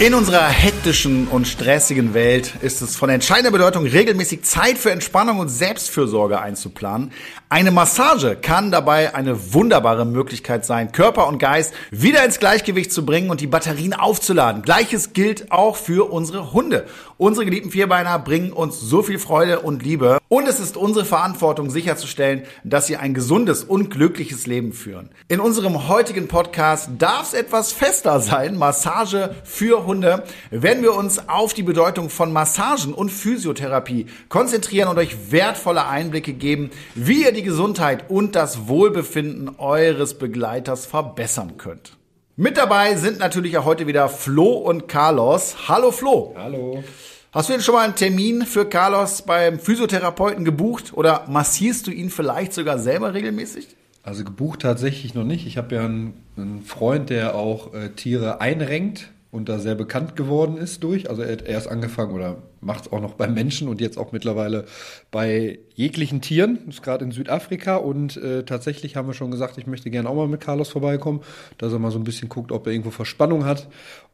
In unserer hektischen und stressigen Welt ist es von entscheidender Bedeutung, regelmäßig Zeit für Entspannung und Selbstfürsorge einzuplanen. Eine Massage kann dabei eine wunderbare Möglichkeit sein, Körper und Geist wieder ins Gleichgewicht zu bringen und die Batterien aufzuladen. Gleiches gilt auch für unsere Hunde. Unsere geliebten Vierbeiner bringen uns so viel Freude und Liebe und es ist unsere Verantwortung sicherzustellen, dass sie ein gesundes und glückliches Leben führen. In unserem heutigen Podcast darf es etwas fester sein, Massage für Hunde, werden wir uns auf die Bedeutung von Massagen und Physiotherapie konzentrieren und euch wertvolle Einblicke geben, wie ihr die Gesundheit und das Wohlbefinden eures Begleiters verbessern könnt. Mit dabei sind natürlich auch heute wieder Flo und Carlos. Hallo Flo. Hallo. Hast du denn schon mal einen Termin für Carlos beim Physiotherapeuten gebucht oder massierst du ihn vielleicht sogar selber regelmäßig? Also gebucht tatsächlich noch nicht. Ich habe ja einen, einen, Freund, der auch äh, Tiere einrenkt und da sehr bekannt geworden ist durch. Also er hat erst angefangen oder macht es auch noch beim Menschen und jetzt auch mittlerweile bei jeglichen Tieren, das ist gerade in Südafrika und äh, tatsächlich haben wir schon gesagt, ich möchte gerne auch mal mit Carlos vorbeikommen, dass er mal so ein bisschen guckt, ob er irgendwo Verspannung hat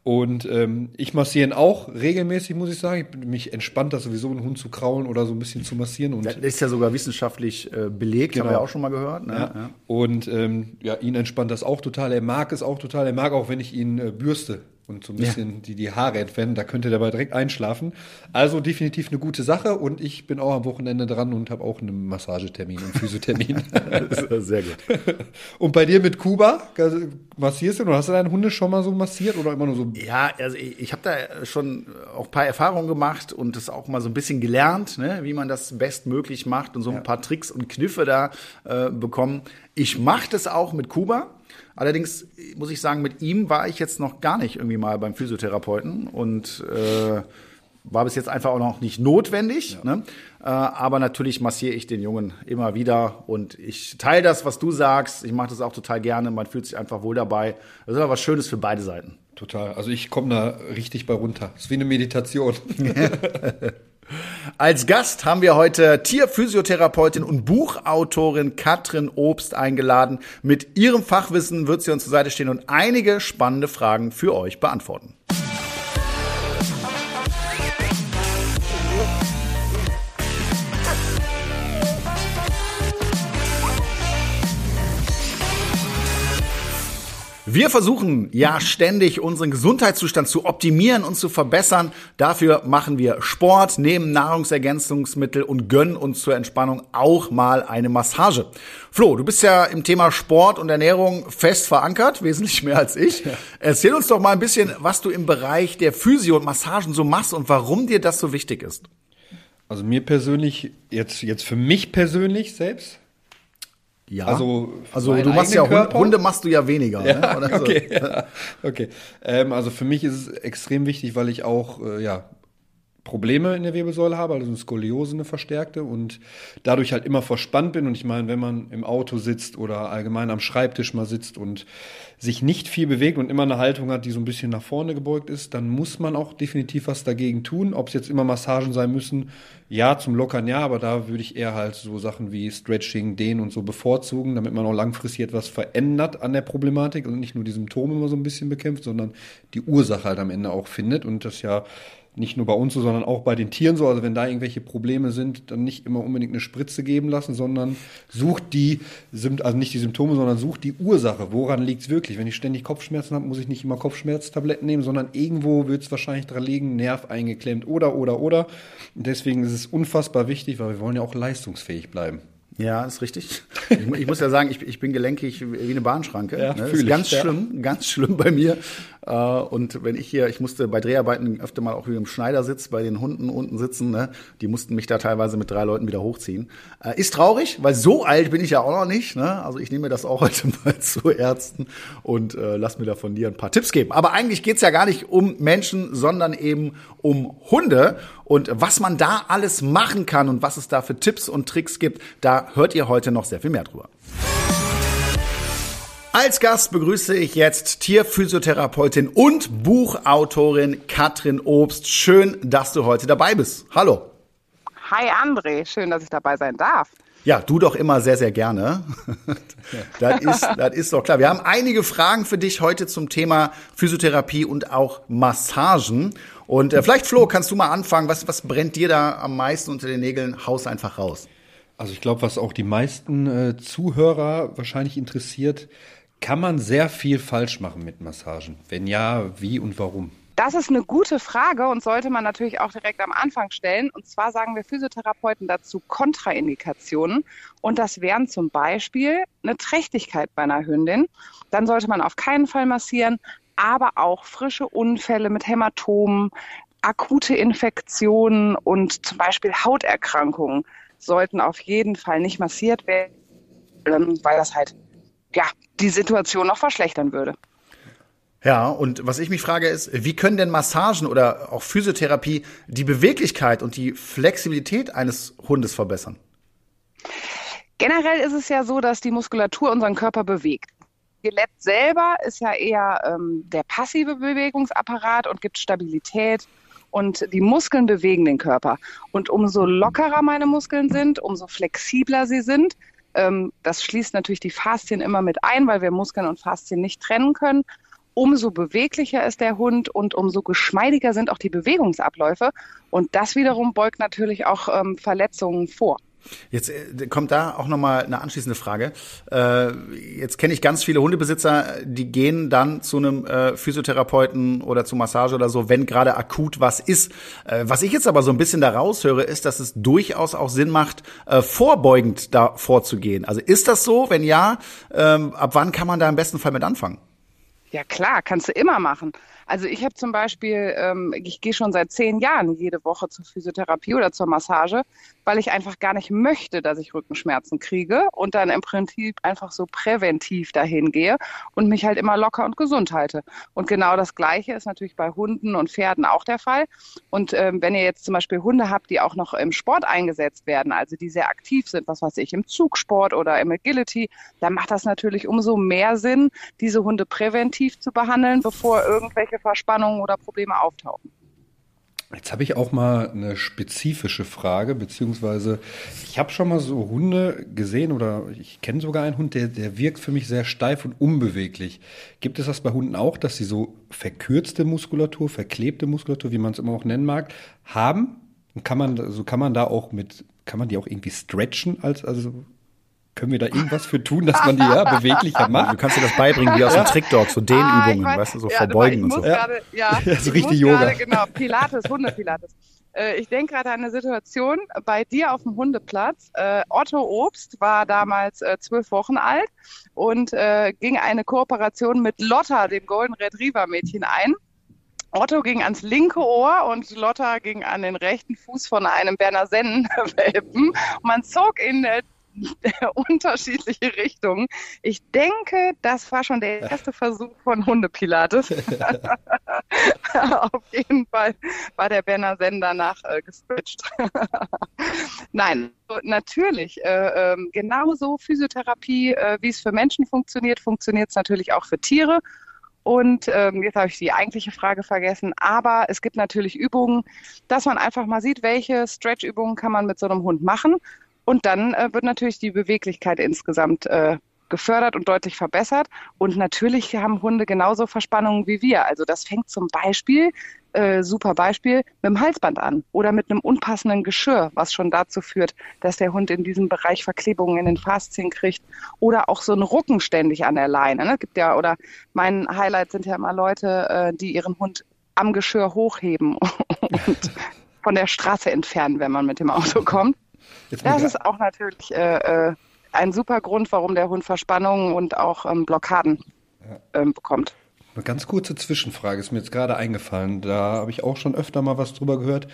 und ähm, ich massiere ihn auch regelmäßig, muss ich sagen. Ich, mich entspannt das sowieso, einen Hund zu kraulen oder so ein bisschen zu massieren. Und das ist ja sogar wissenschaftlich äh, belegt, genau. haben wir auch schon mal gehört. Ne? Ja. Ja. Und ähm, ja, ihn entspannt das auch total. Er mag es auch total. Er mag auch, wenn ich ihn äh, bürste und so ein bisschen ja. die, die Haare entfernen. Da könnte der dabei direkt einschlafen. Also definitiv eine gute Sache und ich bin auch am Wochenende dran und habe auch einen Massagetermin und Physiothermin. Sehr gut. Und bei dir mit Kuba, massierst du oder hast du deine Hunde schon mal so massiert oder immer nur so? Ja, also ich, ich habe da schon auch ein paar Erfahrungen gemacht und das auch mal so ein bisschen gelernt, ne, wie man das bestmöglich macht und so ein ja. paar Tricks und Kniffe da äh, bekommen. Ich mache das auch mit Kuba. Allerdings muss ich sagen, mit ihm war ich jetzt noch gar nicht irgendwie mal beim Physiotherapeuten und äh, war bis jetzt einfach auch noch nicht notwendig. Ja. Ne? Äh, aber natürlich massiere ich den Jungen immer wieder und ich teile das, was du sagst. Ich mache das auch total gerne. Man fühlt sich einfach wohl dabei. Das ist aber was Schönes für beide Seiten. Total. Also ich komme da richtig bei runter. Das ist wie eine Meditation. Als Gast haben wir heute Tierphysiotherapeutin und Buchautorin Katrin Obst eingeladen. Mit ihrem Fachwissen wird sie uns zur Seite stehen und einige spannende Fragen für euch beantworten. Wir versuchen ja ständig unseren Gesundheitszustand zu optimieren und zu verbessern. Dafür machen wir Sport, nehmen Nahrungsergänzungsmittel und gönnen uns zur Entspannung auch mal eine Massage. Flo, du bist ja im Thema Sport und Ernährung fest verankert, wesentlich mehr als ich. Erzähl uns doch mal ein bisschen, was du im Bereich der Physio und Massagen so machst und warum dir das so wichtig ist. Also mir persönlich, jetzt, jetzt für mich persönlich selbst, ja. Also, also du machst ja Körper? Hunde machst du ja weniger. Ja, ne? okay. Ja, okay. Ähm, also für mich ist es extrem wichtig, weil ich auch äh, ja Probleme in der Wirbelsäule habe, also eine Skoliose, eine verstärkte und dadurch halt immer verspannt bin. Und ich meine, wenn man im Auto sitzt oder allgemein am Schreibtisch mal sitzt und sich nicht viel bewegt und immer eine Haltung hat, die so ein bisschen nach vorne gebeugt ist, dann muss man auch definitiv was dagegen tun. Ob es jetzt immer Massagen sein müssen, ja, zum Lockern ja, aber da würde ich eher halt so Sachen wie Stretching, Dehnen und so bevorzugen, damit man auch langfristig etwas verändert an der Problematik und nicht nur die Symptome immer so ein bisschen bekämpft, sondern die Ursache halt am Ende auch findet und das ja nicht nur bei uns so, sondern auch bei den Tieren so. Also wenn da irgendwelche Probleme sind, dann nicht immer unbedingt eine Spritze geben lassen, sondern sucht die, also nicht die Symptome, sondern sucht die Ursache. Woran liegt es wirklich? Wenn ich ständig Kopfschmerzen habe, muss ich nicht immer Kopfschmerztabletten nehmen, sondern irgendwo wird es wahrscheinlich dran liegen, Nerv eingeklemmt oder, oder, oder. Und deswegen ist es unfassbar wichtig, weil wir wollen ja auch leistungsfähig bleiben. Ja, ist richtig. Ich, ich, muss ja sagen, ich, ich bin gelenkig wie eine Bahnschranke. Ja, ne? ist ganz ich, schlimm, ja. ganz schlimm bei mir. Äh, und wenn ich hier, ich musste bei Dreharbeiten öfter mal auch wie im Schneidersitz bei den Hunden unten sitzen, ne? die mussten mich da teilweise mit drei Leuten wieder hochziehen. Äh, ist traurig, weil so alt bin ich ja auch noch nicht. Ne? Also ich nehme das auch heute mal zu Ärzten und äh, lass mir da von dir ein paar Tipps geben. Aber eigentlich geht's ja gar nicht um Menschen, sondern eben um Hunde. Und was man da alles machen kann und was es da für Tipps und Tricks gibt, da hört ihr heute noch sehr viel mehr drüber. Als Gast begrüße ich jetzt Tierphysiotherapeutin und Buchautorin Katrin Obst. Schön, dass du heute dabei bist. Hallo. Hi André, schön, dass ich dabei sein darf. Ja, du doch immer sehr, sehr gerne. das, ist, das ist doch klar. Wir haben einige Fragen für dich heute zum Thema Physiotherapie und auch Massagen. Und äh, vielleicht, Flo, kannst du mal anfangen. Was, was brennt dir da am meisten unter den Nägeln? Haus einfach raus. Also ich glaube, was auch die meisten äh, Zuhörer wahrscheinlich interessiert, kann man sehr viel falsch machen mit Massagen? Wenn ja, wie und warum? Das ist eine gute Frage und sollte man natürlich auch direkt am Anfang stellen. Und zwar sagen wir Physiotherapeuten dazu Kontraindikationen. Und das wären zum Beispiel eine Trächtigkeit bei einer Hündin. Dann sollte man auf keinen Fall massieren, aber auch frische Unfälle mit Hämatomen, akute Infektionen und zum Beispiel Hauterkrankungen sollten auf jeden Fall nicht massiert werden, weil das halt ja, die Situation noch verschlechtern würde. Ja, und was ich mich frage ist, wie können denn Massagen oder auch Physiotherapie die Beweglichkeit und die Flexibilität eines Hundes verbessern? Generell ist es ja so, dass die Muskulatur unseren Körper bewegt. Skelett selber ist ja eher ähm, der passive Bewegungsapparat und gibt Stabilität und die Muskeln bewegen den Körper. Und umso lockerer meine Muskeln sind, umso flexibler sie sind, ähm, das schließt natürlich die Faszien immer mit ein, weil wir Muskeln und Faszien nicht trennen können umso beweglicher ist der Hund und umso geschmeidiger sind auch die Bewegungsabläufe. Und das wiederum beugt natürlich auch ähm, Verletzungen vor. Jetzt äh, kommt da auch nochmal eine anschließende Frage. Äh, jetzt kenne ich ganz viele Hundebesitzer, die gehen dann zu einem äh, Physiotherapeuten oder zu Massage oder so, wenn gerade akut was ist. Was ich jetzt aber so ein bisschen da raushöre, ist, dass es durchaus auch Sinn macht, vorbeugend da vorzugehen. Also ist das so? Wenn ja, ähm, ab wann kann man da im besten Fall mit anfangen? Ja klar, kannst du immer machen. Also ich habe zum Beispiel, ähm, ich gehe schon seit zehn Jahren jede Woche zur Physiotherapie oder zur Massage, weil ich einfach gar nicht möchte, dass ich Rückenschmerzen kriege und dann im Prinzip einfach so präventiv dahin gehe und mich halt immer locker und gesund halte. Und genau das Gleiche ist natürlich bei Hunden und Pferden auch der Fall. Und ähm, wenn ihr jetzt zum Beispiel Hunde habt, die auch noch im Sport eingesetzt werden, also die sehr aktiv sind, was weiß ich, im Zugsport oder im Agility, dann macht das natürlich umso mehr Sinn, diese Hunde präventiv zu behandeln, bevor irgendwelche irgendwelche Verspannungen oder Probleme auftauchen. Jetzt habe ich auch mal eine spezifische Frage, beziehungsweise ich habe schon mal so Hunde gesehen oder ich kenne sogar einen Hund, der, der wirkt für mich sehr steif und unbeweglich. Gibt es das bei Hunden auch, dass sie so verkürzte Muskulatur, verklebte Muskulatur, wie man es immer auch nennen mag, haben? Und kann man, so also kann man da auch mit, kann man die auch irgendwie stretchen als, also können wir da irgendwas für tun, dass man die ja beweglicher macht? Du kannst dir das beibringen, wie aus dem Trickdog, so Dehnübungen, ah, weißt du, so ja, verbeugen und so. Grade, ja, ja, so richtig Yoga. Grade, genau, Pilates, Hundepilates. Äh, ich denke gerade an eine Situation bei dir auf dem Hundeplatz. Äh, Otto Obst war damals äh, zwölf Wochen alt und äh, ging eine Kooperation mit Lotta, dem Golden Retriever Mädchen, ein. Otto ging ans linke Ohr und Lotta ging an den rechten Fuß von einem Berner Sennenwelpen. Man zog ihn unterschiedliche Richtungen. Ich denke, das war schon der erste Versuch von Hundepilates. Auf jeden Fall war der Berner Sender nach äh, geswitcht. Nein, natürlich. Äh, äh, genauso Physiotherapie, äh, wie es für Menschen funktioniert, funktioniert es natürlich auch für Tiere. Und ähm, jetzt habe ich die eigentliche Frage vergessen. Aber es gibt natürlich Übungen, dass man einfach mal sieht, welche Stretch-Übungen kann man mit so einem Hund machen. Und dann äh, wird natürlich die Beweglichkeit insgesamt äh, gefördert und deutlich verbessert. Und natürlich haben Hunde genauso Verspannungen wie wir. Also das fängt zum Beispiel, äh, super Beispiel, mit dem Halsband an oder mit einem unpassenden Geschirr, was schon dazu führt, dass der Hund in diesem Bereich Verklebungen in den Faszien kriegt. Oder auch so ein Rucken ständig an der Leine. Ne? Gibt ja, oder mein Highlight sind ja immer Leute, äh, die ihren Hund am Geschirr hochheben und von der Straße entfernen, wenn man mit dem Auto kommt. Das ist auch natürlich äh, äh, ein super Grund, warum der Hund Verspannungen und auch ähm, Blockaden ähm, bekommt. Eine ganz kurze Zwischenfrage ist mir jetzt gerade eingefallen. Da habe ich auch schon öfter mal was drüber gehört.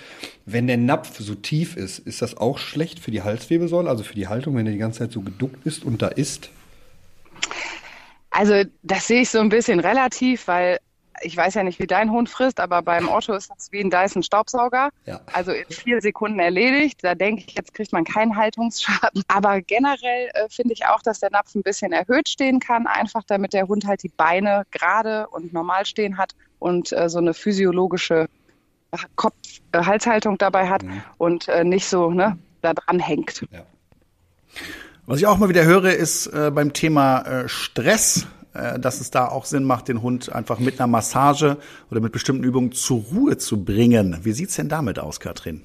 Wenn der Napf so tief ist, ist das auch schlecht für die Halswirbelsäule, also für die Haltung, wenn er die ganze Zeit so geduckt ist und da ist? Also das sehe ich so ein bisschen relativ, weil ich weiß ja nicht, wie dein Hund frisst, aber beim Otto ist das wie ein Dyson Staubsauger. Ja. Also in vier Sekunden erledigt. Da denke ich, jetzt kriegt man keinen Haltungsschaden. Aber generell äh, finde ich auch, dass der Napf ein bisschen erhöht stehen kann, einfach damit der Hund halt die Beine gerade und normal stehen hat und äh, so eine physiologische Kopf-Halshaltung dabei hat mhm. und äh, nicht so ne, da dran hängt. Ja. Was ich auch mal wieder höre, ist äh, beim Thema äh, Stress, äh, dass es da auch Sinn macht, den Hund einfach mit einer Massage oder mit bestimmten Übungen zur Ruhe zu bringen. Wie sieht's denn damit aus, Katrin?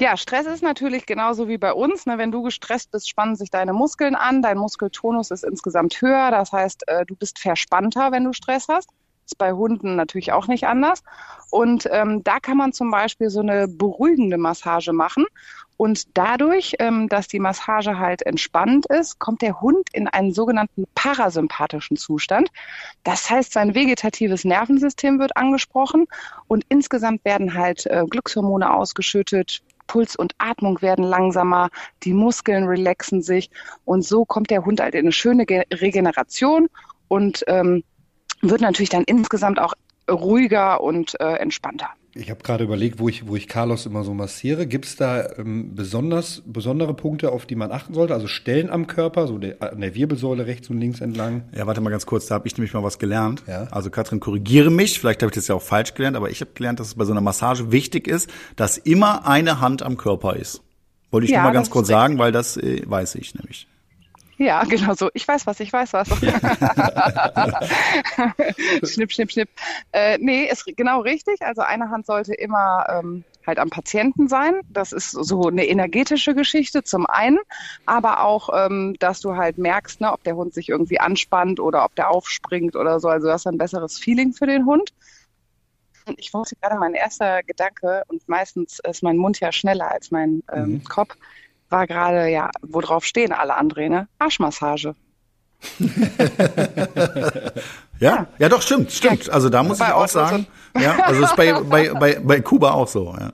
Ja, Stress ist natürlich genauso wie bei uns. Ne? Wenn du gestresst bist, spannen sich deine Muskeln an. Dein Muskeltonus ist insgesamt höher. Das heißt, äh, du bist verspannter, wenn du Stress hast. Ist bei Hunden natürlich auch nicht anders. Und ähm, da kann man zum Beispiel so eine beruhigende Massage machen. Und dadurch, ähm, dass die Massage halt entspannt ist, kommt der Hund in einen sogenannten parasympathischen Zustand. Das heißt, sein vegetatives Nervensystem wird angesprochen und insgesamt werden halt äh, Glückshormone ausgeschüttet, Puls und Atmung werden langsamer, die Muskeln relaxen sich und so kommt der Hund halt in eine schöne Regeneration und ähm, wird natürlich dann insgesamt auch ruhiger und äh, entspannter. Ich habe gerade überlegt, wo ich, wo ich Carlos immer so massiere. Gibt es da ähm, besonders, besondere Punkte, auf die man achten sollte? Also Stellen am Körper, so der, an der Wirbelsäule rechts und links entlang? Ja, warte mal ganz kurz, da habe ich nämlich mal was gelernt. Ja? Also Katrin, korrigiere mich, vielleicht habe ich das ja auch falsch gelernt, aber ich habe gelernt, dass es bei so einer Massage wichtig ist, dass immer eine Hand am Körper ist. Wollte ich ja, nur mal ganz kurz sagen, weil das äh, weiß ich nämlich. Ja, genau so. Ich weiß was, ich weiß was. schnipp, schnipp, schnipp. Äh, nee, ist genau richtig. Also eine Hand sollte immer ähm, halt am Patienten sein. Das ist so eine energetische Geschichte zum einen, aber auch, ähm, dass du halt merkst, ne, ob der Hund sich irgendwie anspannt oder ob der aufspringt oder so. Also du hast ein besseres Feeling für den Hund. Ich wollte gerade mein erster Gedanke und meistens ist mein Mund ja schneller als mein ähm, mhm. Kopf war gerade, ja, wo drauf stehen alle André, ne? Arschmassage. ja, ja, doch, stimmt, stimmt. Also da muss bei ich auch sagen, ja, also ist bei, bei, bei, bei Kuba auch so, ja.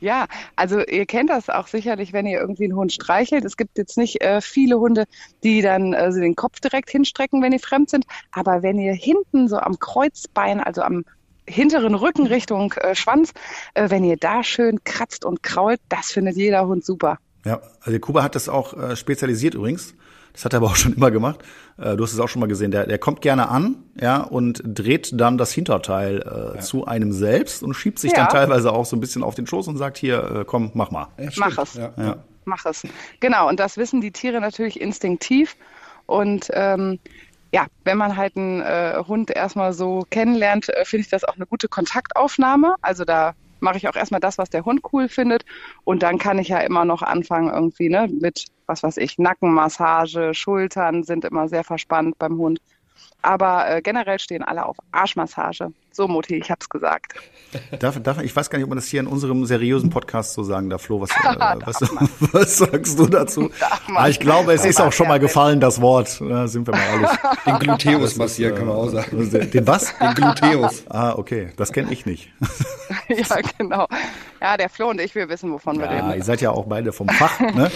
Ja, also ihr kennt das auch sicherlich, wenn ihr irgendwie einen Hund streichelt. Es gibt jetzt nicht äh, viele Hunde, die dann äh, den Kopf direkt hinstrecken, wenn die fremd sind. Aber wenn ihr hinten so am Kreuzbein, also am hinteren Rücken Richtung äh, Schwanz, äh, wenn ihr da schön kratzt und krault, das findet jeder Hund super. Ja, also Kuba hat das auch äh, spezialisiert übrigens. Das hat er aber auch schon immer gemacht. Äh, du hast es auch schon mal gesehen. Der, der kommt gerne an, ja, und dreht dann das Hinterteil äh, ja. zu einem selbst und schiebt sich ja. dann teilweise auch so ein bisschen auf den Schoß und sagt hier, äh, komm, mach mal. Ja, mach es. Ja. ja. Mach es. Genau. Und das wissen die Tiere natürlich instinktiv. Und ähm, ja, wenn man halt einen äh, Hund erstmal so kennenlernt, äh, finde ich das auch eine gute Kontaktaufnahme. Also da mache ich auch erstmal das, was der Hund cool findet. Und dann kann ich ja immer noch anfangen irgendwie, ne, mit, was weiß ich, Nackenmassage, Schultern sind immer sehr verspannt beim Hund. Aber äh, generell stehen alle auf Arschmassage. So, Mutti, ich hab's gesagt. Darf, darf, ich weiß gar nicht, ob man das hier in unserem seriösen Podcast so sagen darf. Flo, was, äh, was, was, sagst du dazu? Ah, ich glaube, es ist auch schon mal gefallen, das Wort. Ja, sind wir mal ehrlich. Den Gluteus massieren, kann man auch sagen. Den was? Den Gluteus. Ah, okay. Das kenne ich nicht. ja, genau. Ja, der Flo und ich, wir wissen, wovon ja, wir reden. Ihr seid ja auch beide vom Fach, ne?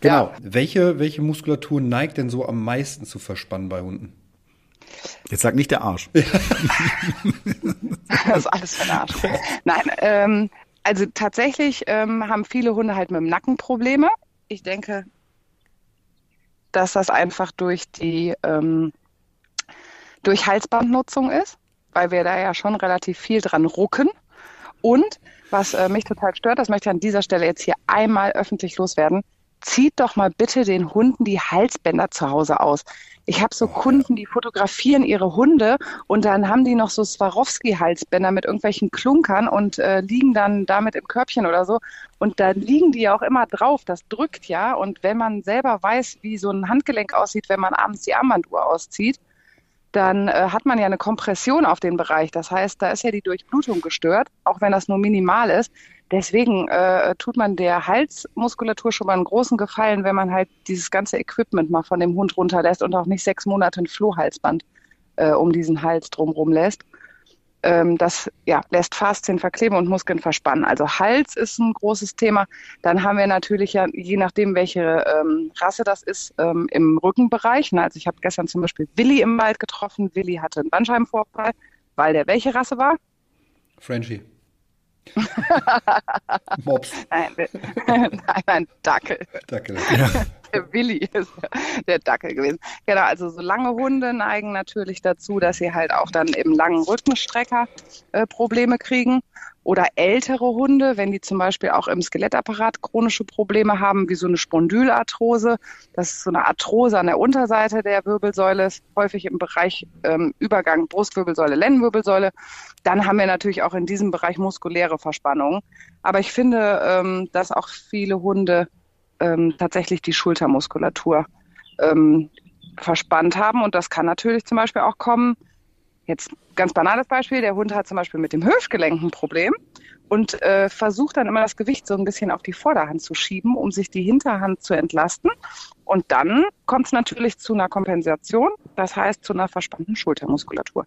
Genau. Ja. Welche, welche Muskulatur neigt denn so am meisten zu verspannen bei Hunden? Jetzt sag nicht der Arsch. das ist alles für den Arsch. Nein, ähm, also tatsächlich ähm, haben viele Hunde halt mit dem Nacken Probleme. Ich denke, dass das einfach durch die ähm, durch Halsbandnutzung ist, weil wir da ja schon relativ viel dran rucken. Und was äh, mich total stört, das möchte ich an dieser Stelle jetzt hier einmal öffentlich loswerden, zieht doch mal bitte den Hunden die Halsbänder zu Hause aus. Ich habe so Kunden, die fotografieren ihre Hunde und dann haben die noch so Swarovski-Halsbänder mit irgendwelchen Klunkern und äh, liegen dann damit im Körbchen oder so. Und da liegen die ja auch immer drauf. Das drückt ja. Und wenn man selber weiß, wie so ein Handgelenk aussieht, wenn man abends die Armbanduhr auszieht, dann äh, hat man ja eine Kompression auf den Bereich. Das heißt, da ist ja die Durchblutung gestört, auch wenn das nur minimal ist. Deswegen äh, tut man der Halsmuskulatur schon mal einen großen Gefallen, wenn man halt dieses ganze Equipment mal von dem Hund runterlässt und auch nicht sechs Monate ein Flohhalsband äh, um diesen Hals drumherum lässt. Ähm, das ja, lässt Faszien verkleben und Muskeln verspannen. Also Hals ist ein großes Thema. Dann haben wir natürlich ja, je nachdem, welche ähm, Rasse das ist, ähm, im Rückenbereich. Ne? Also ich habe gestern zum Beispiel Willi im Wald getroffen. Willi hatte einen Bandscheibenvorfall, weil der welche Rasse war? Frenchie. Mops. Nein, nein, nein, Dackel. Dackel. Ja. der Willi ist der Dackel gewesen. Genau, also so lange Hunde neigen natürlich dazu, dass sie halt auch dann im langen Rückenstrecker äh, Probleme kriegen. Oder ältere Hunde, wenn die zum Beispiel auch im Skelettapparat chronische Probleme haben, wie so eine Spondylarthrose. Das ist so eine Arthrose an der Unterseite der Wirbelsäule, häufig im Bereich ähm, Übergang Brustwirbelsäule, Lendenwirbelsäule. Dann haben wir natürlich auch in diesem Bereich muskuläre Verspannungen. Aber ich finde, ähm, dass auch viele Hunde ähm, tatsächlich die Schultermuskulatur ähm, verspannt haben. Und das kann natürlich zum Beispiel auch kommen, Jetzt ganz banales Beispiel, der Hund hat zum Beispiel mit dem Hüftgelenk ein Problem und äh, versucht dann immer das Gewicht so ein bisschen auf die Vorderhand zu schieben, um sich die Hinterhand zu entlasten. Und dann kommt es natürlich zu einer Kompensation, das heißt zu einer verspannten Schultermuskulatur.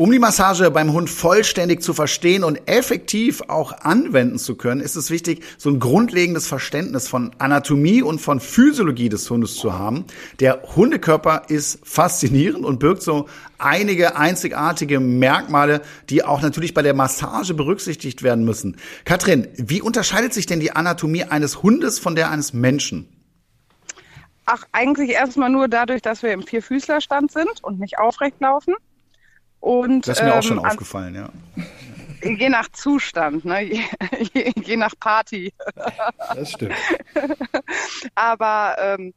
Um die Massage beim Hund vollständig zu verstehen und effektiv auch anwenden zu können, ist es wichtig, so ein grundlegendes Verständnis von Anatomie und von Physiologie des Hundes zu haben. Der Hundekörper ist faszinierend und birgt so einige einzigartige Merkmale, die auch natürlich bei der Massage berücksichtigt werden müssen. Katrin, wie unterscheidet sich denn die Anatomie eines Hundes von der eines Menschen? Ach, eigentlich erstmal nur dadurch, dass wir im Vierfüßlerstand sind und nicht aufrecht laufen. Und, das ist mir ähm, auch schon aufgefallen, ja. Je nach Zustand, ne? je, je, je nach Party. Das stimmt. Aber ähm,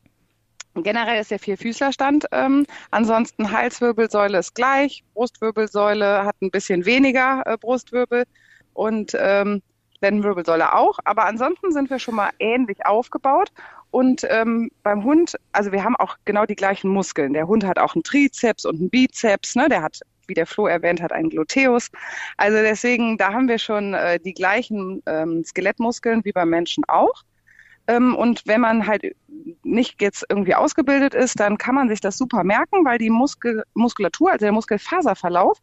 generell ist der Vierfüßlerstand. Ähm, ansonsten Halswirbelsäule ist gleich, Brustwirbelsäule hat ein bisschen weniger äh, Brustwirbel und ähm, Lendenwirbelsäule auch. Aber ansonsten sind wir schon mal ähnlich aufgebaut. Und ähm, beim Hund, also wir haben auch genau die gleichen Muskeln. Der Hund hat auch einen Trizeps und einen Bizeps, ne? Der hat wie der Flo erwähnt hat, ein Gluteus. Also deswegen, da haben wir schon äh, die gleichen ähm, Skelettmuskeln wie beim Menschen auch. Ähm, und wenn man halt nicht jetzt irgendwie ausgebildet ist, dann kann man sich das super merken, weil die Muskel Muskulatur, also der Muskelfaserverlauf,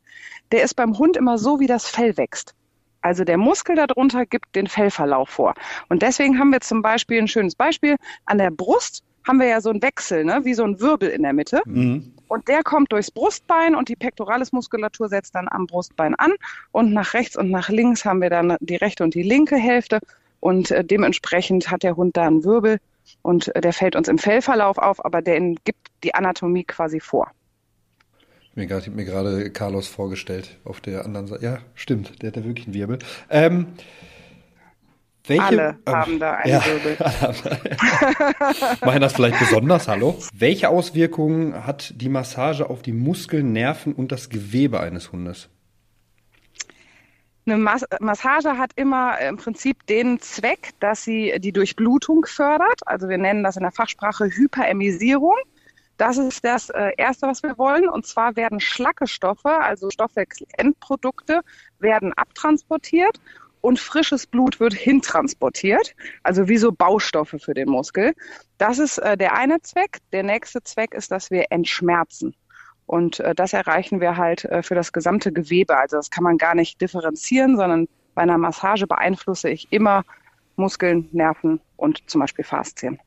der ist beim Hund immer so, wie das Fell wächst. Also der Muskel darunter gibt den Fellverlauf vor. Und deswegen haben wir zum Beispiel ein schönes Beispiel. An der Brust haben wir ja so einen Wechsel, ne? wie so ein Wirbel in der Mitte. Mhm. Und der kommt durchs Brustbein und die Pectoralis-Muskulatur setzt dann am Brustbein an. Und nach rechts und nach links haben wir dann die rechte und die linke Hälfte. Und äh, dementsprechend hat der Hund da einen Wirbel und äh, der fällt uns im Fellverlauf auf, aber der gibt die Anatomie quasi vor. Ich habe mir gerade Carlos vorgestellt auf der anderen Seite. Ja, stimmt, der hat da wirklich einen Wirbel. Ähm, welche, alle ähm, haben da einen ja, Wirbel. Machen das vielleicht besonders, hallo? Welche Auswirkungen hat die Massage auf die Muskeln, Nerven und das Gewebe eines Hundes? Eine Mas Massage hat immer im Prinzip den Zweck, dass sie die Durchblutung fördert. Also wir nennen das in der Fachsprache Hyperemisierung. Das ist das äh, Erste, was wir wollen. Und zwar werden schlacke Stoffe, also Stoffwechselendprodukte, werden abtransportiert und frisches Blut wird hintransportiert, also wie so Baustoffe für den Muskel. Das ist äh, der eine Zweck. Der nächste Zweck ist, dass wir entschmerzen. Und äh, das erreichen wir halt äh, für das gesamte Gewebe. Also das kann man gar nicht differenzieren, sondern bei einer Massage beeinflusse ich immer Muskeln, Nerven und zum Beispiel Faszien.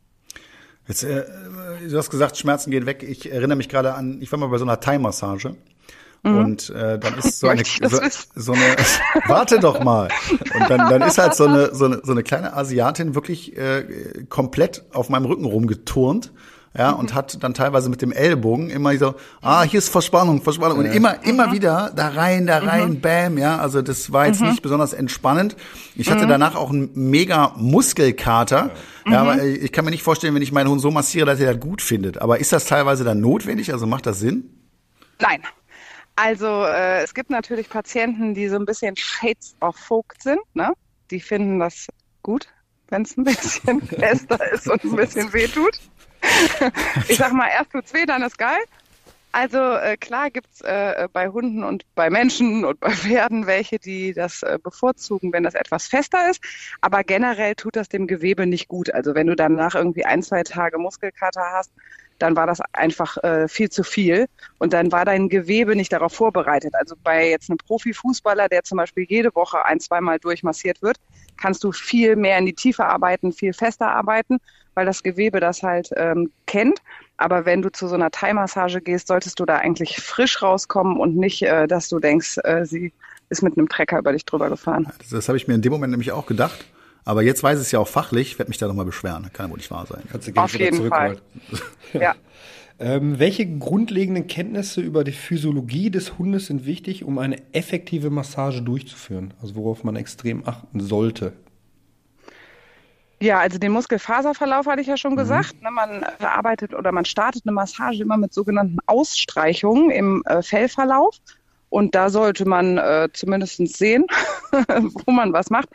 Jetzt, äh, du hast gesagt, Schmerzen gehen weg. Ich erinnere mich gerade an, ich war mal bei so einer Thai-Massage. Mhm. Und äh, dann ist so eine, so, so, eine warte doch mal. Und dann, dann ist halt so eine, so eine, so eine kleine Asiatin wirklich äh, komplett auf meinem Rücken rumgeturnt ja, mhm. und hat dann teilweise mit dem Ellbogen immer so, ah, hier ist Verspannung, Verspannung und ja. immer, immer mhm. wieder da rein, da rein, mhm. bam, ja, also das war jetzt mhm. nicht besonders entspannend. Ich hatte mhm. danach auch einen mega Muskelkater, ja, aber ich kann mir nicht vorstellen, wenn ich meinen Hund so massiere, dass er das gut findet. Aber ist das teilweise dann notwendig? Also macht das Sinn? Nein. Also äh, es gibt natürlich Patienten, die so ein bisschen Shades of Folk sind, ne? Die finden das gut, wenn es ein bisschen fester ist und ein bisschen wehtut. ich sag mal, erst tut's weh, dann ist geil. Also äh, klar gibt's äh, bei Hunden und bei Menschen und bei Pferden welche, die das äh, bevorzugen, wenn das etwas fester ist. Aber generell tut das dem Gewebe nicht gut. Also wenn du danach irgendwie ein, zwei Tage Muskelkater hast, dann war das einfach äh, viel zu viel und dann war dein Gewebe nicht darauf vorbereitet. Also bei jetzt einem Profifußballer, der zum Beispiel jede Woche ein, zweimal durchmassiert wird, kannst du viel mehr in die Tiefe arbeiten, viel fester arbeiten weil das Gewebe das halt ähm, kennt. Aber wenn du zu so einer Thai-Massage gehst, solltest du da eigentlich frisch rauskommen und nicht, äh, dass du denkst, äh, sie ist mit einem Trecker über dich drüber gefahren. Das, das habe ich mir in dem Moment nämlich auch gedacht. Aber jetzt weiß ich es ja auch fachlich, werde mich da nochmal beschweren. Kann ja wohl nicht wahr sein. Auf jeden Fall. ja. Ähm, welche grundlegenden Kenntnisse über die Physiologie des Hundes sind wichtig, um eine effektive Massage durchzuführen? Also worauf man extrem achten sollte ja, also den Muskelfaserverlauf hatte ich ja schon mhm. gesagt. Ne, man arbeitet oder man startet eine Massage immer mit sogenannten Ausstreichungen im äh, Fellverlauf. Und da sollte man äh, zumindest sehen, wo man was macht.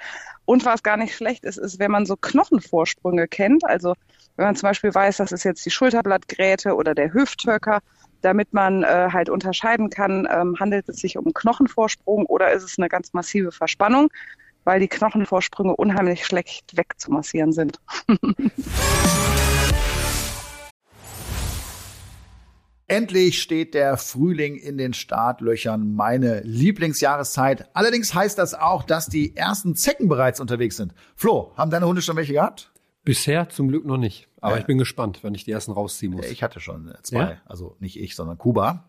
Und was gar nicht schlecht ist, ist, wenn man so Knochenvorsprünge kennt. Also wenn man zum Beispiel weiß, das ist jetzt die Schulterblattgräte oder der Hüfthöcker, damit man äh, halt unterscheiden kann, ähm, handelt es sich um einen Knochenvorsprung oder ist es eine ganz massive Verspannung weil die Knochenvorsprünge unheimlich schlecht wegzumassieren sind. Endlich steht der Frühling in den Startlöchern, meine Lieblingsjahreszeit. Allerdings heißt das auch, dass die ersten Zecken bereits unterwegs sind. Flo, haben deine Hunde schon welche gehabt? Bisher zum Glück noch nicht. Aber äh, ich bin gespannt, wenn ich die ersten rausziehen muss. Ich hatte schon zwei. Ja? Also nicht ich, sondern Kuba.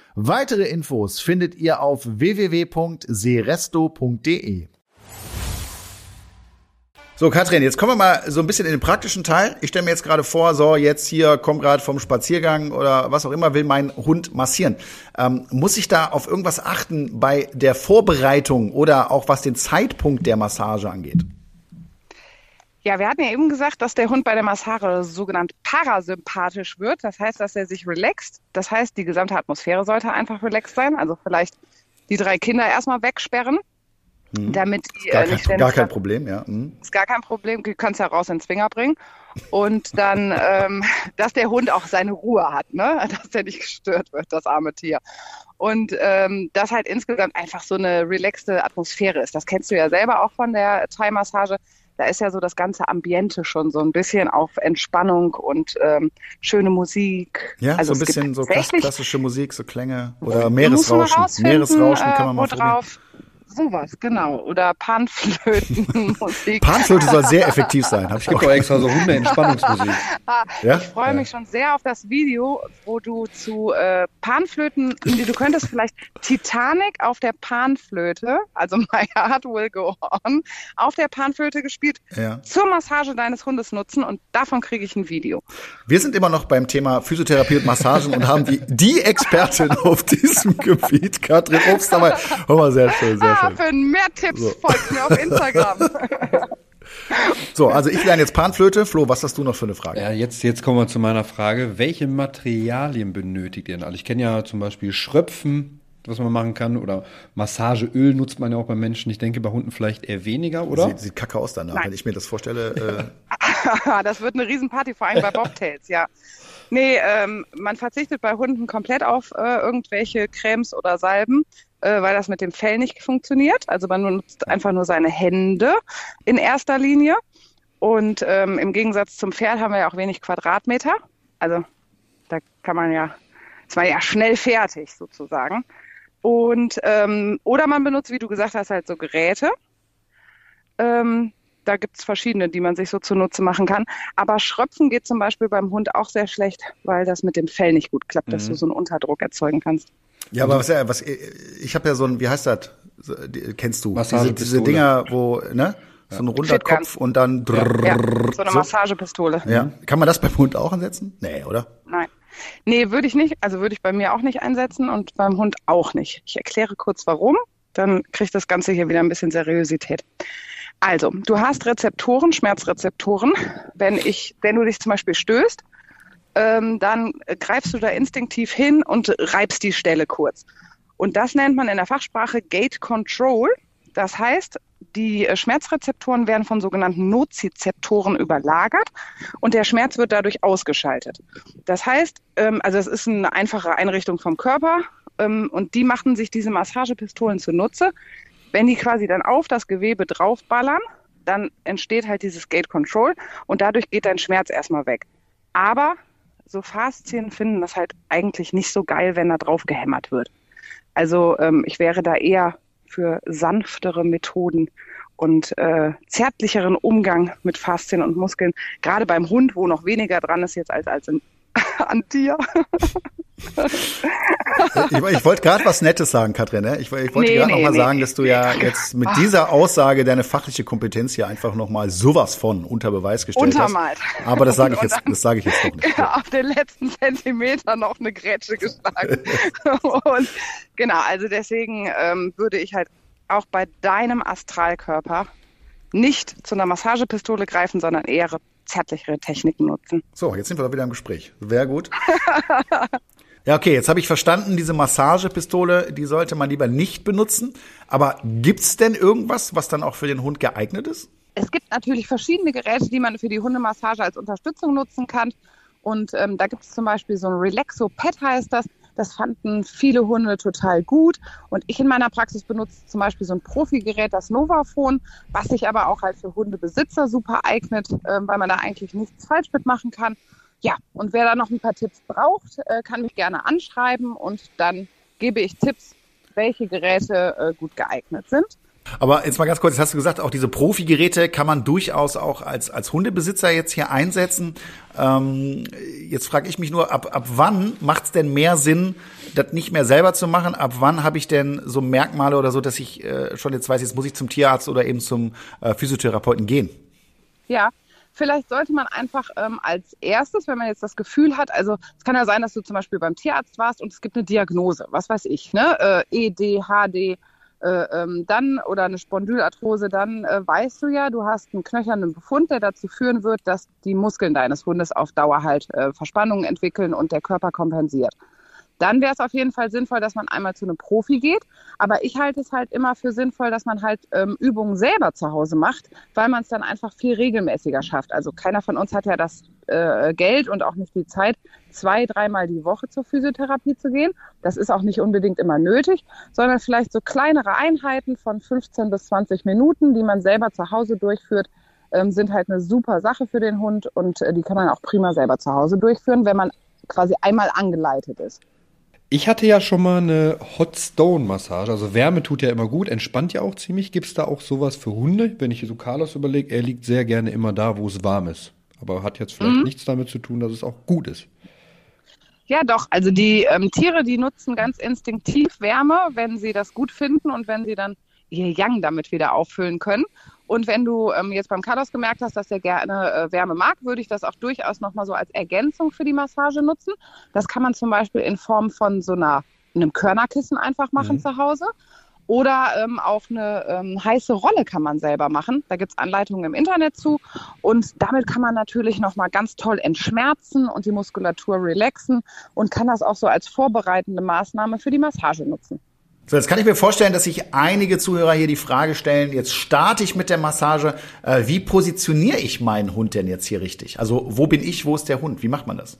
Weitere Infos findet ihr auf www.seresto.de. So, Katrin, jetzt kommen wir mal so ein bisschen in den praktischen Teil. Ich stelle mir jetzt gerade vor, so, jetzt hier, komm gerade vom Spaziergang oder was auch immer, will mein Hund massieren. Ähm, muss ich da auf irgendwas achten bei der Vorbereitung oder auch was den Zeitpunkt der Massage angeht? Ja, wir hatten ja eben gesagt, dass der Hund bei der Massage sogenannt parasympathisch wird. Das heißt, dass er sich relaxt. Das heißt, die gesamte Atmosphäre sollte einfach relaxed sein. Also vielleicht die drei Kinder erstmal wegsperren, mhm. damit die gar, äh, nicht kein, gar kein Problem, ja. Mhm. Ist gar kein Problem. Du kannst ja raus in den Zwinger bringen. Und dann, ähm, dass der Hund auch seine Ruhe hat, ne? dass der nicht gestört wird, das arme Tier. Und ähm, dass halt insgesamt einfach so eine relaxte Atmosphäre ist. Das kennst du ja selber auch von der Thai-Massage da ist ja so das ganze Ambiente schon so ein bisschen auf Entspannung und ähm, schöne Musik. Ja, also so ein bisschen so klassische Musik, so Klänge oder Meeresrauschen. Meeresrauschen kann man mal äh, drauf Sowas, genau. Oder Panflötenmusik. Panflöte soll sehr effektiv sein. Hab ich auch. extra so Hunde-Entspannungsmusik. Ah, Ja? Ich freue Ja. mich schon sehr auf das Video, wo du zu äh, Panflöten, du könntest vielleicht Titanic auf der Panflöte, also My Heart Will Go On, auf der Panflöte gespielt, Ja. zur Massage deines Hundes nutzen und davon kriege ich ein Video. Wir sind immer noch beim Thema Physiotherapie und Massagen und haben die, die Expertin auf diesem Gebiet, Katrin Obst, dabei. Hör mal, sehr schön, sehr schön. Für mehr Tipps folgt mir auf Instagram. So, also ich lerne jetzt Panflöte. Flo, was hast du noch für eine Frage? Ja, jetzt, jetzt kommen wir zu meiner Frage. Welche Materialien benötigt ihr denn? Also ich kenne ja zum Beispiel Schröpfen, was man machen kann, oder Massageöl nutzt man ja auch bei Menschen. Ich denke bei Hunden vielleicht eher weniger, oder? Sieht, sieht kacke aus danach, Nein. wenn ich mir das vorstelle. Äh, das wird eine Riesenparty, vor allem bei Bobtails, ja. Nee, ähm, man verzichtet bei Hunden komplett auf äh, irgendwelche Cremes oder Salben, äh, weil das mit dem Fell nicht funktioniert. Also man nutzt einfach nur seine Hände in erster Linie. Und ähm, im Gegensatz zum Pferd haben wir ja auch wenig Quadratmeter. Also da kann man ja, ist man ja schnell fertig sozusagen. Und ähm, oder man benutzt, wie du gesagt hast, halt so Geräte. Ähm, da gibt's verschiedene, die man sich so zunutze machen kann. Aber Schröpfen geht zum Beispiel beim Hund auch sehr schlecht, weil das mit dem Fell nicht gut klappt, dass du so einen Unterdruck erzeugen kannst. Ja, aber was, ja, was ich habe ja so ein, wie heißt das? Kennst du? Diese, Massagepistole. diese Dinger, wo, ne? So ein runder. Kopf und dann Ja, drrrr, so eine so. Massagepistole. Ja. Kann man das beim Hund auch ansetzen? Nee, oder? Nein. Nee, würde ich nicht. Also würde ich bei mir auch nicht einsetzen und beim Hund auch nicht. Ich erkläre kurz warum, dann kriegt das Ganze hier wieder ein bisschen Seriosität. Also, du hast Rezeptoren, Schmerzrezeptoren. Wenn ich, wenn du dich zum Beispiel stößt, ähm, dann greifst du da instinktiv hin und reibst die Stelle kurz. Und das nennt man in der Fachsprache Gate Control. Das heißt, die Schmerzrezeptoren werden von sogenannten Nozizeptoren überlagert und der Schmerz wird dadurch ausgeschaltet. Das heißt, ähm, also es ist eine einfache Einrichtung vom Körper ähm, und die machen sich diese Massagepistolen zunutze. Wenn die quasi dann auf das Gewebe draufballern, dann entsteht halt dieses Gate Control und dadurch geht dein Schmerz erstmal weg. Aber so Faszien finden das halt eigentlich nicht so geil, wenn da drauf gehämmert wird. Also ähm, ich wäre da eher für sanftere Methoden und äh, zärtlicheren Umgang mit Faszien und Muskeln. Gerade beim Hund, wo noch weniger dran ist jetzt als, als in, an dir. Ich, ich wollte gerade was Nettes sagen, Katrin. Ne? Ich, ich wollte Nee, gerade nee, noch mal nee. sagen, dass du ja jetzt mit dieser Aussage deine fachliche Kompetenz hier einfach noch mal sowas von unter Beweis gestellt Untermalt. hast. Aber das sage ich jetzt, das sage ich jetzt doch nicht. auf den letzten Zentimeter noch eine Grätsche geschlagen. und genau, also deswegen ähm, würde ich halt auch bei deinem Astralkörper nicht zu einer Massagepistole greifen, sondern eher zärtlichere Techniken nutzen. So, jetzt sind wir wieder im Gespräch. Sehr gut. Ja, okay, jetzt habe ich verstanden, diese Massagepistole, die sollte man lieber nicht benutzen. Aber gibt's denn irgendwas, was dann auch für den Hund geeignet ist? Es gibt natürlich verschiedene Geräte, die man für die Hundemassage als Unterstützung nutzen kann. Und ähm, da gibt es zum Beispiel so ein Relaxo Pet heißt das. Das fanden viele Hunde total gut. Und ich in meiner Praxis benutze zum Beispiel so ein Profi-Gerät, das Novaphone, was sich aber auch halt für Hundebesitzer super eignet, ähm, weil man da eigentlich nichts falsch mitmachen kann. Ja, und wer da noch ein paar Tipps braucht, äh, kann mich gerne anschreiben und dann gebe ich Tipps, welche Geräte äh, gut geeignet sind. Aber jetzt mal ganz kurz, jetzt hast du gesagt, auch diese Profi-Geräte kann man durchaus auch als, als Hundebesitzer jetzt hier einsetzen. Ähm, jetzt frage ich mich nur, ab, ab wann macht es denn mehr Sinn, das nicht mehr selber zu machen? Ab wann habe ich denn so Merkmale oder so, dass ich äh, schon jetzt weiß, jetzt muss ich zum Tierarzt oder eben zum äh, Physiotherapeuten gehen? Ja, vielleicht sollte man einfach ähm, als erstes, wenn man jetzt das Gefühl hat, also es kann ja sein, dass du zum Beispiel beim Tierarzt warst und es gibt eine Diagnose, was weiß ich, ne, äh, ED, HD, äh, ähm, dann oder eine Spondylarthrose, dann äh, weißt du ja, du hast einen knöchernen Befund, der dazu führen wird, dass die Muskeln deines Hundes auf Dauer halt äh, Verspannungen entwickeln und der Körper kompensiert. Dann wäre es auf jeden Fall sinnvoll, dass man einmal zu einem Profi geht. Aber ich halte es halt immer für sinnvoll, dass man halt ähm, Übungen selber zu Hause macht, weil man es dann einfach viel regelmäßiger schafft. Also keiner von uns hat ja das äh, Geld und auch nicht die Zeit, zwei, dreimal die Woche zur Physiotherapie zu gehen. Das ist auch nicht unbedingt immer nötig, sondern vielleicht so kleinere Einheiten von 15 bis 20 Minuten, die man selber zu Hause durchführt, ähm, sind halt eine super Sache für den Hund und äh, die kann man auch prima selber zu Hause durchführen, wenn man quasi einmal angeleitet ist. Ich hatte ja schon mal eine Hot Stone Massage. Also Wärme tut ja immer gut, entspannt ja auch ziemlich. Gibt es da auch sowas für Hunde? Wenn ich so Carlos überlege, er liegt sehr gerne immer da, wo es warm ist. Aber hat jetzt vielleicht mhm. nichts damit zu tun, dass es auch gut ist. Ja, doch. Also die ähm, Tiere, die nutzen ganz instinktiv Wärme, wenn sie das gut finden und wenn sie dann ihr Yang damit wieder auffüllen können. Und wenn du ähm, jetzt beim Carlos gemerkt hast, dass er gerne äh, Wärme mag, würde ich das auch durchaus nochmal so als Ergänzung für die Massage nutzen. Das kann man zum Beispiel in Form von so einer, einem Körnerkissen einfach machen mhm. zu Hause. Oder ähm, auch eine ähm, heiße Rolle kann man selber machen. Da gibt es Anleitungen im Internet zu. Und damit kann man natürlich nochmal ganz toll entschmerzen und die Muskulatur relaxen und kann das auch so als vorbereitende Maßnahme für die Massage nutzen. So, jetzt kann ich mir vorstellen, dass sich einige Zuhörer hier die Frage stellen, jetzt starte ich mit der Massage, äh, wie positioniere ich meinen Hund denn jetzt hier richtig? Also wo bin ich, wo ist der Hund? Wie macht man das?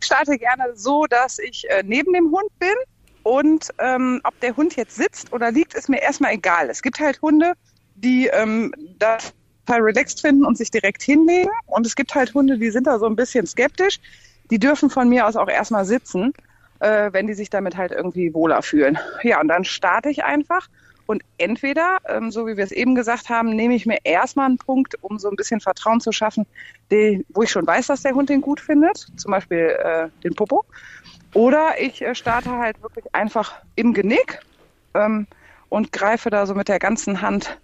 Ich starte gerne so, dass ich äh, neben dem Hund bin und ähm, ob der Hund jetzt sitzt oder liegt, ist mir erstmal egal. Es gibt halt Hunde, die ähm, das total relaxed finden und sich direkt hinlegen und es gibt halt Hunde, die sind da so ein bisschen skeptisch. Die dürfen von mir aus auch erstmal sitzen äh, wenn die sich damit halt irgendwie wohler fühlen. Ja, und dann starte ich einfach. Und entweder, ähm, so wie wir es eben gesagt haben, nehme ich mir erstmal einen Punkt, um so ein bisschen Vertrauen zu schaffen, die, wo ich schon weiß, dass der Hund den gut findet, zum Beispiel äh, den Popo. Oder ich äh, starte halt wirklich einfach im Genick ähm, und greife da so mit der ganzen Hand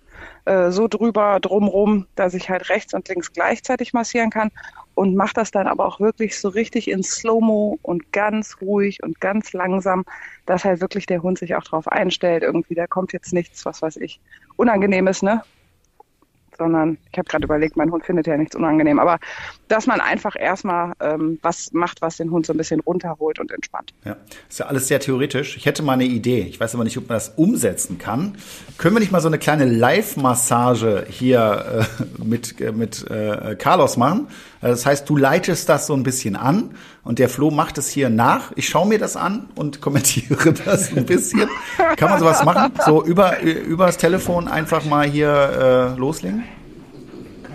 äh, so drüber, drumrum, dass ich halt rechts und links gleichzeitig massieren kann und mache das dann aber auch wirklich so richtig in Slow-Mo und ganz ruhig und ganz langsam, dass halt wirklich der Hund sich auch drauf einstellt. Irgendwie, da kommt jetzt nichts, was weiß ich, Unangenehmes, ne? Sondern ich habe gerade überlegt, mein Hund findet ja nichts unangenehm, aber dass man einfach erstmal ähm, was macht, was den Hund so ein bisschen runterholt und entspannt. Ja, ist ja alles sehr theoretisch. Ich hätte mal eine Idee. Ich weiß aber nicht, ob man das umsetzen kann. Können wir nicht mal so eine kleine Live-Massage hier äh, mit, äh, mit äh, Carlos machen? Das heißt, du leitest das so ein bisschen an und der Flo macht es hier nach. Ich schaue mir das an und kommentiere das ein bisschen. Kann man sowas machen? So über, über das Telefon einfach mal hier äh, loslegen?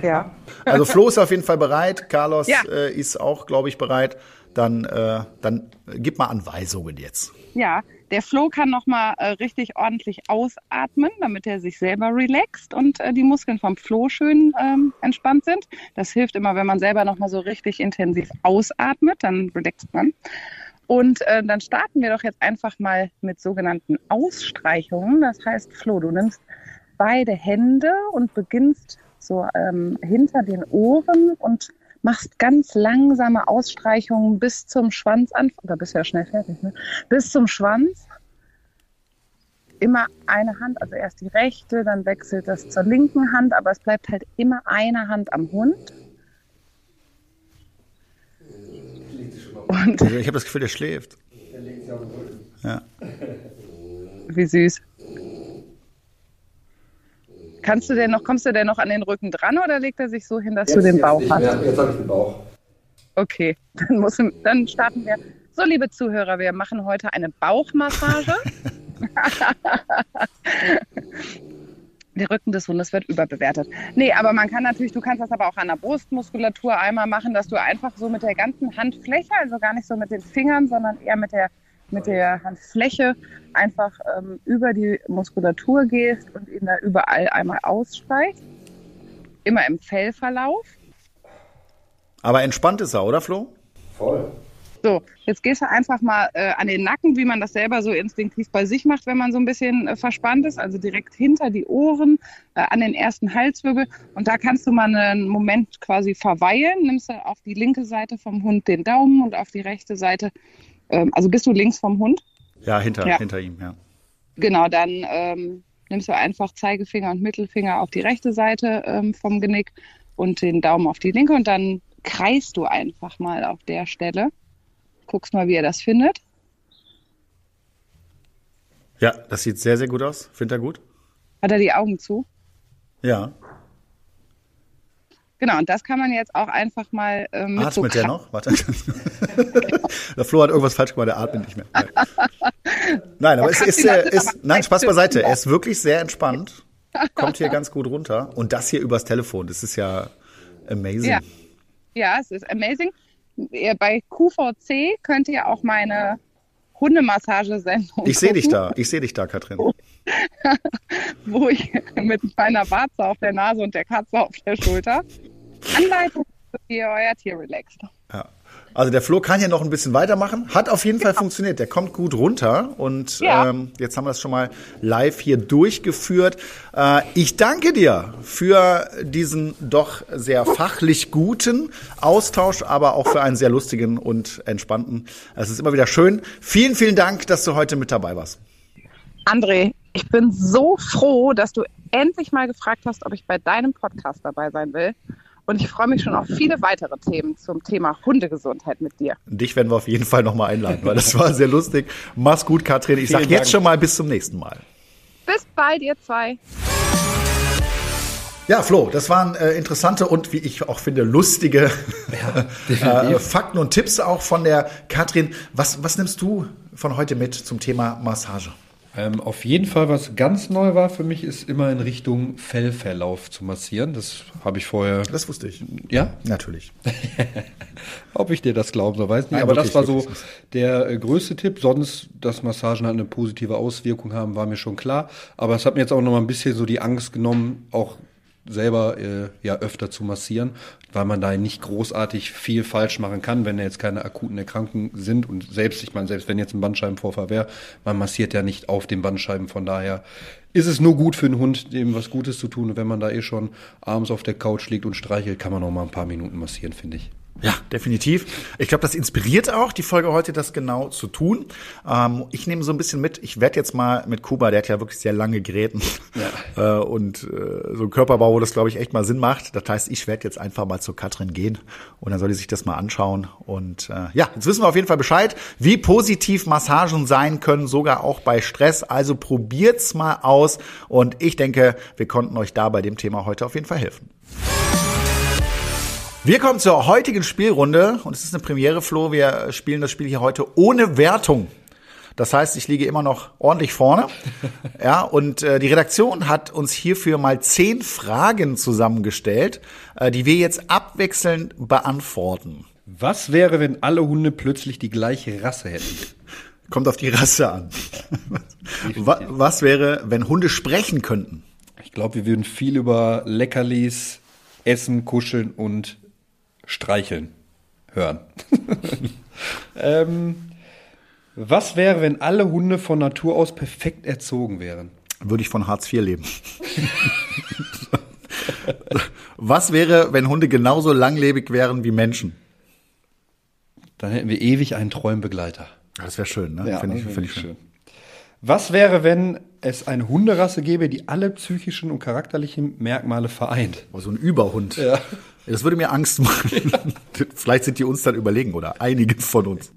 Ja. Also Flo ist auf jeden Fall bereit. Carlos ja. äh, ist auch, glaube ich, bereit. Dann, äh, dann gib mal Anweisungen jetzt. Ja, der Flo kann nochmal äh, richtig ordentlich ausatmen, damit er sich selber relaxt und äh, die Muskeln vom Flo schön ähm, entspannt sind. Das hilft immer, wenn man selber nochmal so richtig intensiv ausatmet, dann relaxt man. Und äh, dann starten wir doch jetzt einfach mal mit sogenannten Ausstreichungen. Das heißt, Flo, du nimmst beide Hände und beginnst so ähm, hinter den Ohren und machst ganz langsame Ausstreichungen bis zum Schwanz an, oder bist ja schnell fertig, ne? bis zum Schwanz. Immer eine Hand, also erst die rechte, dann wechselt das zur linken Hand, aber es bleibt halt immer eine Hand am Hund. Und ich habe das Gefühl, der schläft. Ja. Wie süß. Kannst du denn noch, kommst du denn noch an den Rücken dran oder legt er sich so hin, dass jetzt, du den Bauch hast? Ja, jetzt habe ich den Bauch. Okay, dann, muss, dann starten wir. So, liebe Zuhörer, wir machen heute eine Bauchmassage. der Rücken des Hundes wird überbewertet. Nee, aber man kann natürlich, du kannst das aber auch an der Brustmuskulatur einmal machen, dass du einfach so mit der ganzen Handfläche, also gar nicht so mit den Fingern, sondern eher mit der mit der Handfläche einfach ähm, über die Muskulatur gehst und ihn da überall einmal ausstreichst. Immer im Fellverlauf. Aber entspannt ist er, oder Flo? Voll. So, jetzt gehst du einfach mal äh, an den Nacken, wie man das selber so instinktiv bei sich macht, wenn man so ein bisschen äh, verspannt ist, also direkt hinter die Ohren, äh, an den ersten Halswirbel. Und da kannst du mal einen Moment quasi verweilen. Nimmst du auf die linke Seite vom Hund den Daumen und auf die rechte Seite ähm, also bist du links vom Hund? Ja, hinter, ja. hinter ihm, ja. Genau, dann ähm, nimmst du einfach Zeigefinger und Mittelfinger auf die rechte Seite ähm, vom Genick und den Daumen auf die linke und dann kreist du einfach mal auf der Stelle. Guckst mal, wie er das findet. Ja, das sieht sehr, sehr gut aus. Findet er gut? Hat er die Augen zu? Ja. Genau, und das kann man jetzt auch einfach mal äh, mit Atmet so der noch? Warte. der Flo hat irgendwas falsch gemacht, der atmet nicht mehr. Nein, aber es ist, äh, ist, nein, Spaß beiseite. Er ist wirklich sehr entspannt. Kommt hier ganz gut runter. Und das hier übers Telefon, das ist ja amazing. Ja, ja es ist amazing. Bei QVC könnt ihr auch meine Hundemassagesendung. Ich sehe dich da, ich sehe dich da, Katrin. wo ich mit meiner Warze auf der Nase und der Katze auf der Schulter anleite, wie ihr euer Tier relaxt. Ja. Also der Flo kann hier noch ein bisschen weitermachen. Hat auf jeden Fall funktioniert. Der kommt gut runter. Und Ja. ähm, jetzt haben wir es schon mal live hier durchgeführt. Äh, ich danke dir für diesen doch sehr fachlich guten Austausch, aber auch für einen sehr lustigen und entspannten. Es ist immer wieder schön. Vielen, vielen Dank, dass du heute mit dabei warst. André, ich bin so froh, dass du endlich mal gefragt hast, ob ich bei deinem Podcast dabei sein will. Und ich freue mich schon auf viele weitere Themen zum Thema Hundegesundheit mit dir. Dich werden wir auf jeden Fall nochmal einladen, weil das war sehr lustig. Mach's gut, Katrin. Ich sag Vielen jetzt schon mal bis zum nächsten Mal. Bis bald, ihr zwei. Ja, Flo, das waren äh, interessante und wie ich auch finde lustige äh, Fakten und Tipps auch von der Katrin. Was, was nimmst du von heute mit zum Thema Massage? Ähm, auf jeden Fall, was ganz neu war für mich, ist immer in Richtung Fellverlauf zu massieren. Das habe ich vorher. Das wusste ich. Ja? Natürlich. Ob ich dir das glauben soll, weiß nicht. Nein, Aber wirklich, das war so der äh, größte Tipp. Sonst, dass Massagen halt eine positive Auswirkung haben, war mir schon klar. Aber es hat mir jetzt auch noch mal ein bisschen so die Angst genommen, auch selber äh, ja öfter zu massieren, weil man da nicht großartig viel falsch machen kann, wenn da jetzt keine akuten Erkrankungen sind und selbst, ich meine, selbst wenn jetzt ein Bandscheibenvorfall wäre, man massiert ja nicht auf den Bandscheiben, von daher ist es nur gut für einen Hund, dem was Gutes zu tun und wenn man da eh schon abends auf der Couch liegt und streichelt, kann man noch mal ein paar Minuten massieren, finde ich. Ja, definitiv. Ich glaube, das inspiriert auch die Folge heute, das genau zu tun. Ähm, ich nehme so ein bisschen mit. Ich werde jetzt mal mit Kuba, der hat ja wirklich sehr lange Geräten äh, und äh, so ein Körperbau, wo das glaube ich echt mal Sinn macht. Das heißt, ich werde jetzt einfach mal zur Katrin gehen und dann soll die sich das mal anschauen. Und äh, ja, jetzt wissen wir auf jeden Fall Bescheid, wie positiv Massagen sein können, sogar auch bei Stress. Also probiert's mal aus und ich denke, wir konnten euch da bei dem Thema heute auf jeden Fall helfen. Wir kommen zur heutigen Spielrunde und es ist eine Premiere, Flo. Wir spielen das Spiel hier heute ohne Wertung. Das heißt, ich liege immer noch ordentlich vorne. Ja, und äh, die Redaktion hat uns hierfür mal zehn Fragen zusammengestellt, äh, die wir jetzt abwechselnd beantworten. Was wäre, wenn alle Hunde plötzlich die gleiche Rasse hätten? Kommt auf die Rasse an. Wa- Was wäre, wenn Hunde sprechen könnten? Ich glaube, wir würden viel über Leckerlis, Essen, Kuscheln und Streicheln hören. ähm, was wäre, wenn alle Hunde von Natur aus perfekt erzogen wären? Würde ich von Hartz IV leben. Was wäre, wenn Hunde genauso langlebig wären wie Menschen? Dann hätten wir ewig einen treuen Begleiter. Das wäre schön, ne? Finde ich, das find ich wäre schön. Was wäre, wenn es eine Hunderasse gäbe, die alle psychischen und charakterlichen Merkmale vereint? Oh, so ein Überhund. Ja. Das würde mir Angst machen. Vielleicht sind die uns dann überlegen oder einige von uns.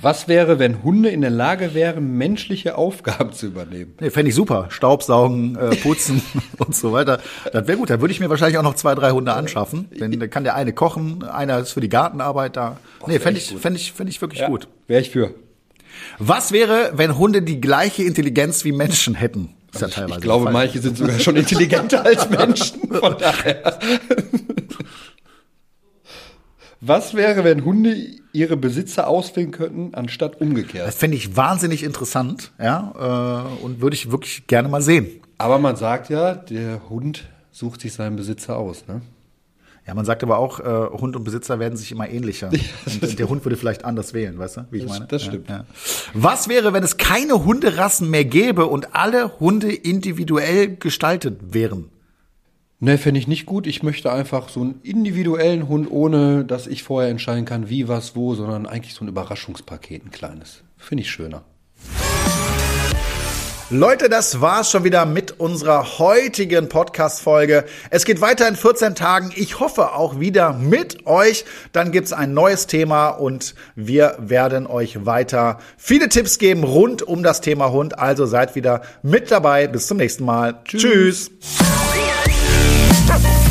Was wäre, wenn Hunde in der Lage wären, menschliche Aufgaben zu übernehmen? Nee, fände ich super. Staubsaugen, äh, putzen und so weiter. Das wäre gut. Da würde ich mir wahrscheinlich auch noch zwei, drei Hunde anschaffen. Denn dann kann der eine kochen, einer ist für die Gartenarbeit da. nee, fände ich, fände ich, fände ich wirklich gut. Wäre ich für. Was wäre, wenn Hunde die gleiche Intelligenz wie Menschen hätten? Ist ja teilweise Ich glaube, manche sind sogar schon intelligenter als Menschen. Von daher. Was wäre, wenn Hunde ihre Besitzer auswählen könnten, anstatt umgekehrt? Das fände ich wahnsinnig interessant, ja, äh, und würde ich wirklich gerne mal sehen. Aber man sagt ja, der Hund sucht sich seinen Besitzer aus. Ne? Ja, man sagt aber auch, äh, Hund und Besitzer werden sich immer ähnlicher. und der Hund würde vielleicht anders wählen, weißt du, wie ich Das- meine? das Ja, stimmt. Ja. Was wäre, wenn es keine Hunderassen mehr gäbe und alle Hunde individuell gestaltet wären? Ne, fände ich nicht gut. Ich möchte einfach so einen individuellen Hund, ohne dass ich vorher entscheiden kann, wie, was, wo, sondern eigentlich so ein Überraschungspaket, ein kleines. Finde ich schöner. Leute, das war's schon wieder mit unserer heutigen Podcast-Folge. Es geht weiter in 14 Tagen. Ich hoffe auch wieder mit euch. Dann gibt's ein neues Thema und wir werden euch weiter viele Tipps geben rund um das Thema Hund. Also seid wieder mit dabei. Bis zum nächsten Mal. Tschüss. Tschüss. Ha!